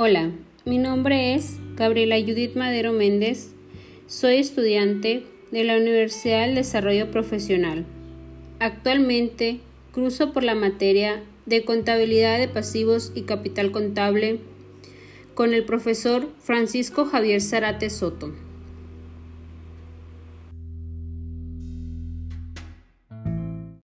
Hola, mi nombre es Gabriela Judith Madero Méndez. Soy estudiante de la Universidad del Desarrollo Profesional. Actualmente cruzo por la materia de contabilidad de pasivos y capital contable con el profesor Francisco Javier Zarate Soto.